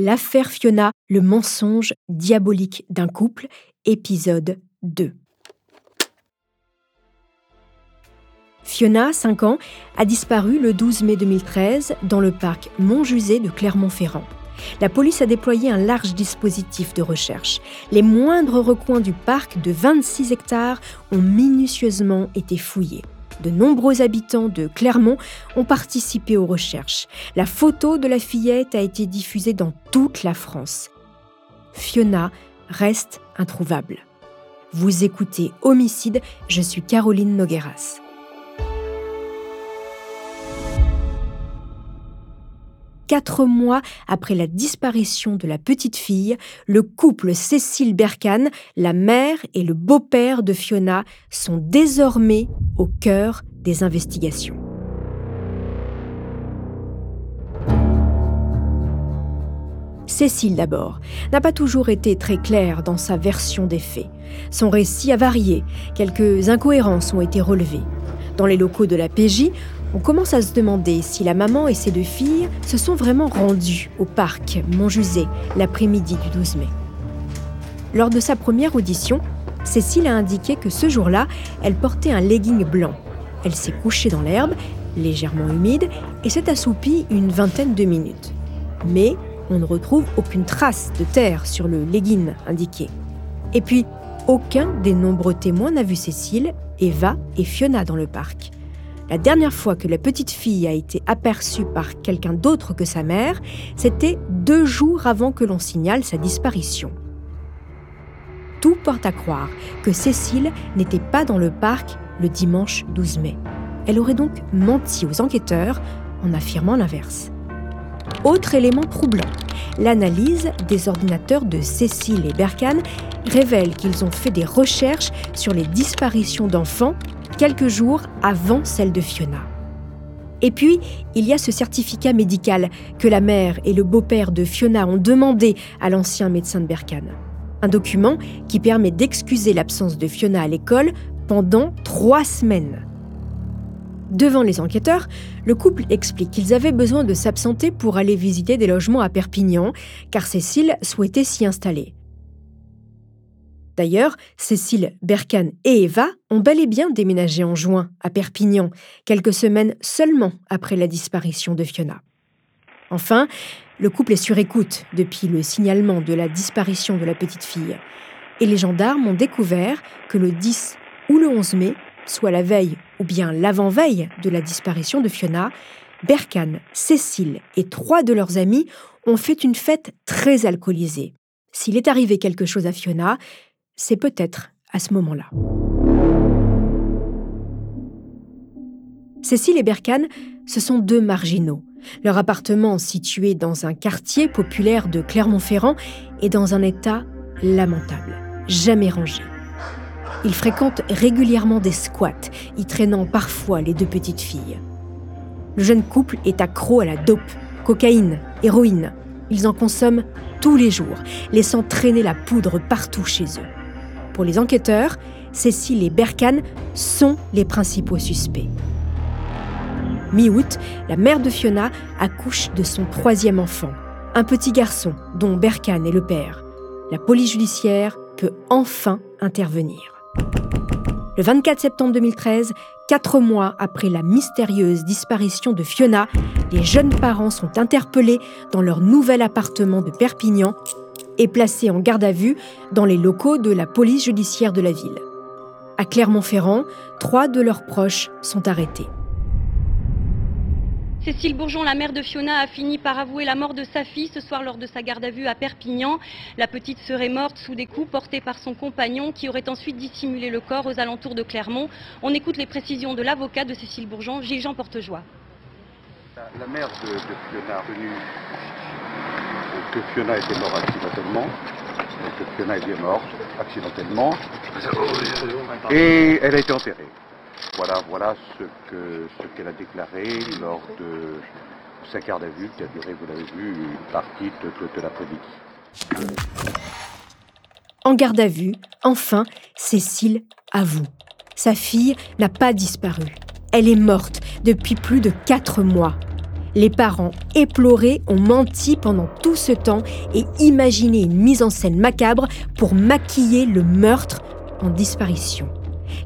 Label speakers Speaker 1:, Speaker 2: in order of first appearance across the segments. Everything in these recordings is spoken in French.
Speaker 1: L'affaire Fiona, le mensonge diabolique d'un couple, épisode 2. Fiona, 5 ans, a disparu le 12 mai 2013 dans le parc Montjusé de Clermont-Ferrand. La police a déployé un large dispositif de recherche. Les moindres recoins du parc de 26 hectares ont minutieusement été fouillés. De nombreux habitants de Clermont ont participé aux recherches. La photo de la fillette a été diffusée dans toute la France. Fiona reste introuvable. Vous écoutez Homicide, je suis Caroline Nogueras. Quatre mois après la disparition de la petite fille, le couple Cécile Berkane, la mère et le beau-père de Fiona, sont désormais au cœur des investigations. Cécile d'abord n'a pas toujours été très claire dans sa version des faits. Son récit a varié, quelques incohérences ont été relevées. Dans les locaux de la PJ, on commence à se demander si la maman et ses deux filles se sont vraiment rendues au parc Montjusé l'après-midi du 12 mai. Lors de sa première audition, Cécile a indiqué que ce jour-là, elle portait un legging blanc. Elle s'est couchée dans l'herbe, légèrement humide, et s'est assoupie une vingtaine de minutes. Mais on ne retrouve aucune trace de terre sur le legging indiqué. Et puis, aucun des nombreux témoins n'a vu Cécile, Eva et Fiona dans le parc. La dernière fois que la petite fille a été aperçue par quelqu'un d'autre que sa mère, c'était deux jours avant que l'on signale sa disparition. Tout porte à croire que Cécile n'était pas dans le parc le dimanche 12 mai. Elle aurait donc menti aux enquêteurs en affirmant l'inverse. Autre élément troublant, l'analyse des ordinateurs de Cécile et Berkane révèle qu'ils ont fait des recherches sur les disparitions d'enfants quelques jours avant celle de Fiona. Et puis, il y a ce certificat médical que la mère et le beau-père de Fiona ont demandé à l'ancien médecin de Berkane. Un document qui permet d'excuser l'absence de Fiona à l'école pendant trois semaines. Devant les enquêteurs, le couple explique qu'ils avaient besoin de s'absenter pour aller visiter des logements à Perpignan, car Cécile souhaitait s'y installer. D'ailleurs, Cécile, Berkane et Eva ont bel et bien déménagé en juin à Perpignan, quelques semaines seulement après la disparition de Fiona. Enfin, le couple est sur écoute depuis le signalement de la disparition de la petite fille. Et les gendarmes ont découvert que le 10 ou le 11 mai, soit la veille ou bien l'avant-veille de la disparition de Fiona, Berkane, Cécile et trois de leurs amis ont fait une fête très alcoolisée. S'il est arrivé quelque chose à Fiona, c'est peut-être à ce moment-là. Cécile et Berkane, ce sont deux marginaux. Leur appartement, situé dans un quartier populaire de Clermont-Ferrand, est dans un état lamentable, jamais rangé. Ils fréquentent régulièrement des squats, y traînant parfois les deux petites filles. Le jeune couple est accro à la dope, cocaïne, héroïne. Ils en consomment tous les jours, laissant traîner la poudre partout chez eux. Pour les enquêteurs, Cécile et Berkane sont les principaux suspects. Mi-août, la mère de Fiona accouche de son troisième enfant, un petit garçon dont Berkane est le père. La police judiciaire peut enfin intervenir. Le 24 septembre 2013, quatre mois après la mystérieuse disparition de Fiona, les jeunes parents sont interpellés dans leur nouvel appartement de Perpignan et placés en garde à vue dans les locaux de la police judiciaire de la ville. À Clermont-Ferrand, trois de leurs proches sont arrêtés.
Speaker 2: Cécile Bourgeon, la mère de Fiona, a fini par avouer la mort de sa fille ce soir lors de sa garde à vue à Perpignan. La petite serait morte sous des coups portés par son compagnon qui aurait ensuite dissimulé le corps aux alentours de Clermont. On écoute les précisions de l'avocat de Cécile Bourgeon, Gilles-Jean Portejoie.
Speaker 3: La mère de, de Fiona a venu que Fiona était morte accidentellement, que Fiona morte accidentellement, et elle a été enterrée. Voilà, voilà ce que ce qu'elle a déclaré lors de sa garde à vue qui a duré, vous l'avez vu, une partie de, de, de l'après-midi.
Speaker 1: En garde à vue, enfin, Cécile avoue. Sa fille n'a pas disparu. Elle est morte depuis plus de quatre mois. Les parents, éplorés, ont menti pendant tout ce temps et imaginé une mise en scène macabre pour maquiller le meurtre en disparition.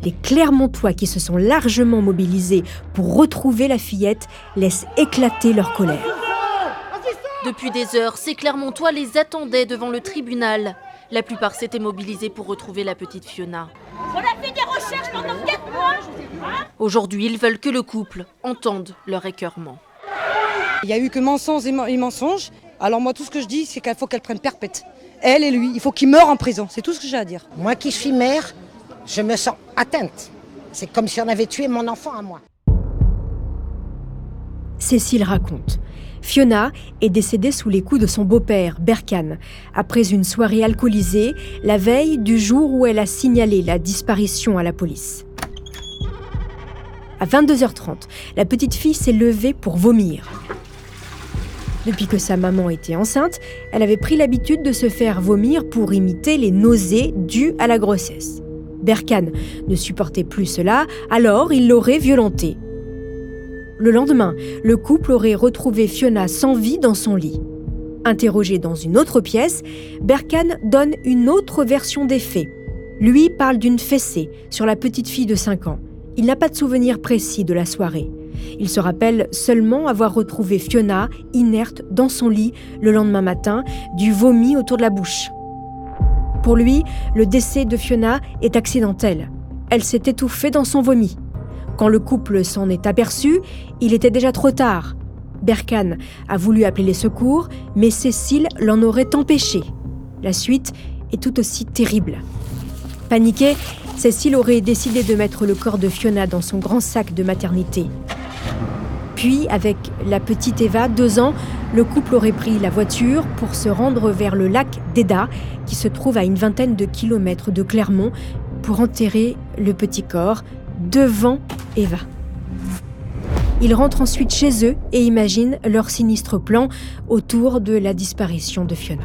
Speaker 1: Les Clermontois qui se sont largement mobilisés pour retrouver la fillette laissent éclater leur colère.
Speaker 4: Depuis des heures, ces Clermontois les attendaient devant le tribunal. La plupart s'étaient mobilisés pour retrouver la petite Fiona.
Speaker 5: On a fait des recherches pendant 4 mois
Speaker 4: Aujourd'hui, ils veulent que le couple entende leur écœurement.
Speaker 6: Il n'y a eu que mensonges et, mensonges. Alors moi, tout ce que je dis, c'est qu'il faut qu'elle prenne perpète. Elle et lui, il faut qu'ils meurent en prison. C'est tout ce que j'ai à dire.
Speaker 7: Moi qui suis mère, je me sens atteinte. C'est comme si on avait tué mon enfant à moi.
Speaker 1: Cécile raconte. Fiona est décédée sous les coups de son beau-père, Berkan, après une soirée alcoolisée, la veille du jour où elle a signalé la disparition à la police. À 22h30, la petite fille s'est levée pour vomir. Depuis que sa maman était enceinte, elle avait pris l'habitude de se faire vomir pour imiter les nausées dues à la grossesse. Berkan ne supportait plus cela, alors il l'aurait violentée. Le lendemain, le couple aurait retrouvé Fiona sans vie dans son lit. Interrogé dans une autre pièce, Berkan donne une autre version des faits. Lui parle d'une fessée sur la petite fille de 5 ans. Il n'a pas de souvenir précis de la soirée. Il se rappelle seulement avoir retrouvé Fiona inerte dans son lit le lendemain matin, du vomi autour de la bouche. Pour lui, le décès de Fiona est accidentel. Elle s'est étouffée dans son vomi. Quand le couple s'en est aperçu, il était déjà trop tard. Berkan a voulu appeler les secours, mais Cécile l'en aurait empêché. La suite est tout aussi terrible. Paniquée, Cécile aurait décidé de mettre le corps de Fiona dans son grand sac de maternité. Puis, avec la petite Eva, deux ans, le couple aurait pris la voiture pour se rendre vers le lac d'Eda, qui se trouve à une vingtaine de kilomètres de Clermont, pour enterrer le petit corps devant Eva. Ils rentrent ensuite chez eux et imaginent leur sinistre plan autour de la disparition de Fiona.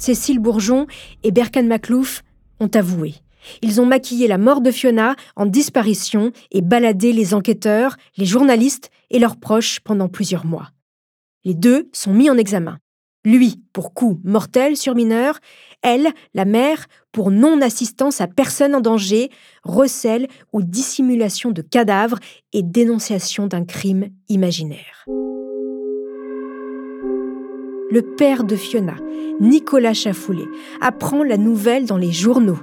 Speaker 1: Cécile Bourgeon et Berkan Maclouf ont avoué. Ils ont maquillé la mort de Fiona en disparition et baladé les enquêteurs, les journalistes et leurs proches pendant plusieurs mois. Les deux sont mis en examen. Lui pour coup mortel sur mineur, elle, la mère, pour non-assistance à personne en danger, recel ou dissimulation de cadavres et dénonciation d'un crime imaginaire le père de Fiona, Nicolas Chafoulé, apprend la nouvelle dans les journaux.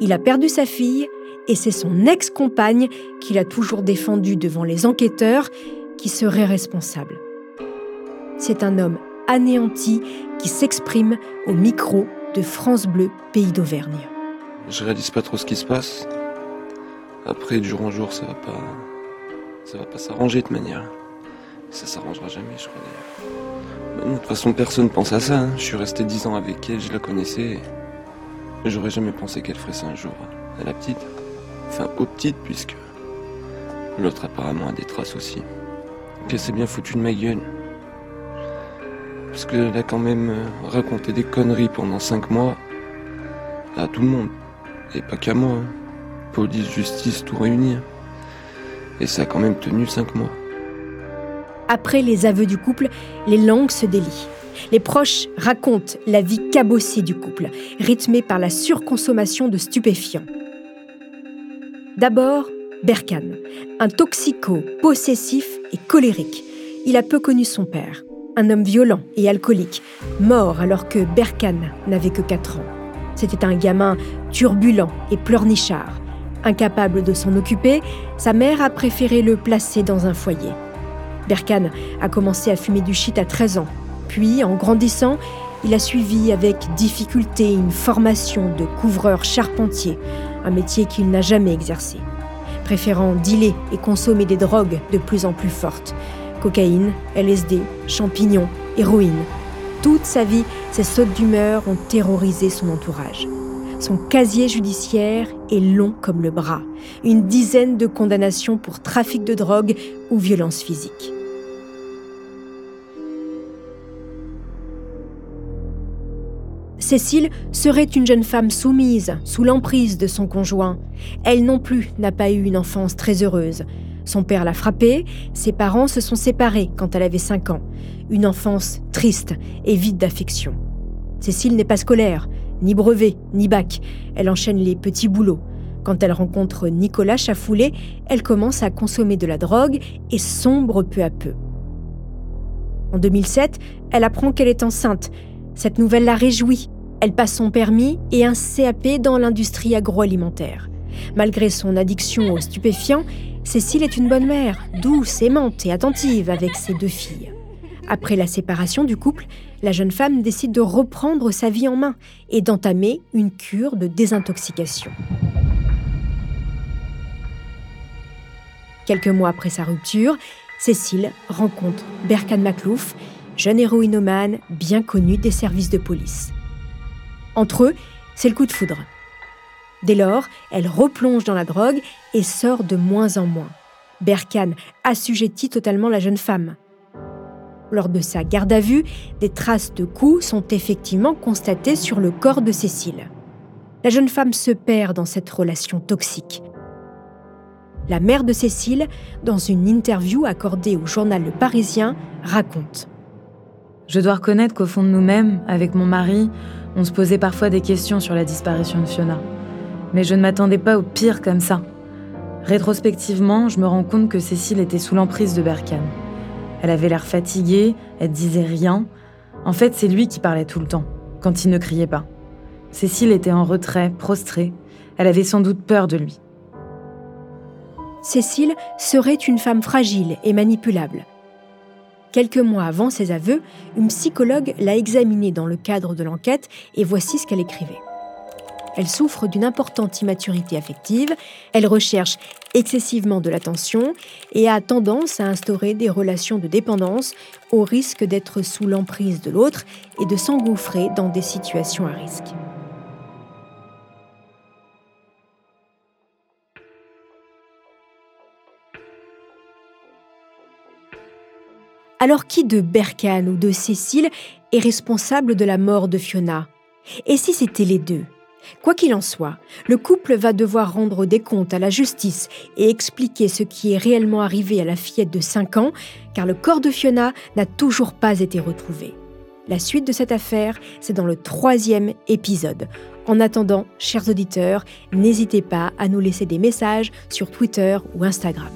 Speaker 1: Il a perdu sa fille et c'est son ex-compagne qu'il a toujours défendue devant les enquêteurs qui serait responsable. C'est un homme anéanti qui s'exprime au micro de France Bleu, pays d'Auvergne.
Speaker 8: Je réalise pas trop ce qui se passe. Après, jour en jour, ça va pas, ça va pas s'arranger de manière. Ça s'arrangera jamais, je crois. De toute façon, personne pense à ça. Hein. Je suis resté dix ans avec elle, je la connaissais. J'aurais jamais pensé qu'elle ferait ça un jour. À la petite. Enfin, aux petites, puisque l'autre apparemment a des traces aussi. Qu'elle s'est bien foutue de ma gueule. Parce qu'elle a quand même euh, raconté des conneries pendant cinq mois à tout le monde. Et pas qu'à moi. Hein. Police, justice, tout réuni. Hein. Et ça a quand même tenu cinq mois.
Speaker 1: Après les aveux du couple, les langues se délient. Les proches racontent la vie cabossée du couple, rythmée par la surconsommation de stupéfiants. D'abord, Berkan, un toxico, possessif et colérique. Il a peu connu son père, un homme violent et alcoolique, mort alors que Berkan n'avait que 4 ans. C'était un gamin turbulent et pleurnichard. Incapable de s'en occuper, sa mère a préféré le placer dans un foyer. Berkane a commencé à fumer du shit à 13 ans. Puis, en grandissant, il a suivi avec difficulté une formation de couvreur charpentier, un métier qu'il n'a jamais exercé, préférant dealer et consommer des drogues de plus en plus fortes. Cocaïne, LSD, champignons, héroïne. Toute sa vie, ces sautes d'humeur ont terrorisé son entourage. Son casier judiciaire est long comme le bras. Une dizaine de condamnations pour trafic de drogue ou violence physique. Cécile serait une jeune femme soumise, sous l'emprise de son conjoint. Elle non plus n'a pas eu une enfance très heureuse. Son père l'a frappée, ses parents se sont séparés quand elle avait 5 ans. Une enfance triste et vide d'affection. Cécile n'est pas scolaire, ni brevet, ni bac. Elle enchaîne les petits boulots. Quand elle rencontre Nicolas Chafoulet, elle commence à consommer de la drogue et sombre peu à peu. En 2007, elle apprend qu'elle est enceinte. Cette nouvelle la réjouit. Elle passe son permis et un CAP dans l'industrie agroalimentaire. Malgré son addiction aux stupéfiants, Cécile est une bonne mère, douce, aimante et attentive avec ses deux filles. Après la séparation du couple, la jeune femme décide de reprendre sa vie en main et d'entamer une cure de désintoxication. Quelques mois après sa rupture, Cécile rencontre Berkan Maklouf, jeune héroïnomane bien connu des services de police. Entre eux, c'est le coup de foudre. Dès lors, elle replonge dans la drogue et sort de moins en moins. Berkane assujettit totalement la jeune femme. Lors de sa garde à vue, des traces de coups sont effectivement constatées sur le corps de Cécile. La jeune femme se perd dans cette relation toxique. La mère de Cécile, dans une interview accordée au journal Le Parisien, raconte
Speaker 9: Je dois reconnaître qu'au fond de nous-mêmes, avec mon mari, on se posait parfois des questions sur la disparition de Fiona. Mais je ne m'attendais pas au pire comme ça. Rétrospectivement, je me rends compte que Cécile était sous l'emprise de Berkane. Elle avait l'air fatiguée, elle disait rien. En fait, c'est lui qui parlait tout le temps, quand il ne criait pas. Cécile était en retrait, prostrée. Elle avait sans doute peur de lui.
Speaker 1: Cécile serait une femme fragile et manipulable. Quelques mois avant ses aveux, une psychologue l'a examinée dans le cadre de l'enquête et voici ce qu'elle écrivait. Elle souffre d'une importante immaturité affective, elle recherche excessivement de l'attention et a tendance à instaurer des relations de dépendance au risque d'être sous l'emprise de l'autre et de s'engouffrer dans des situations à risque. Alors qui de Berkane ou de Cécile est responsable de la mort de Fiona? Et si c'était les deux? Quoi qu'il en soit, le couple va devoir rendre des comptes à la justice et expliquer ce qui est réellement arrivé à la fillette de 5 ans, car le corps de Fiona n'a toujours pas été retrouvé. La suite de cette affaire, c'est dans le troisième épisode. En attendant, chers auditeurs, n'hésitez pas à nous laisser des messages sur Twitter ou Instagram.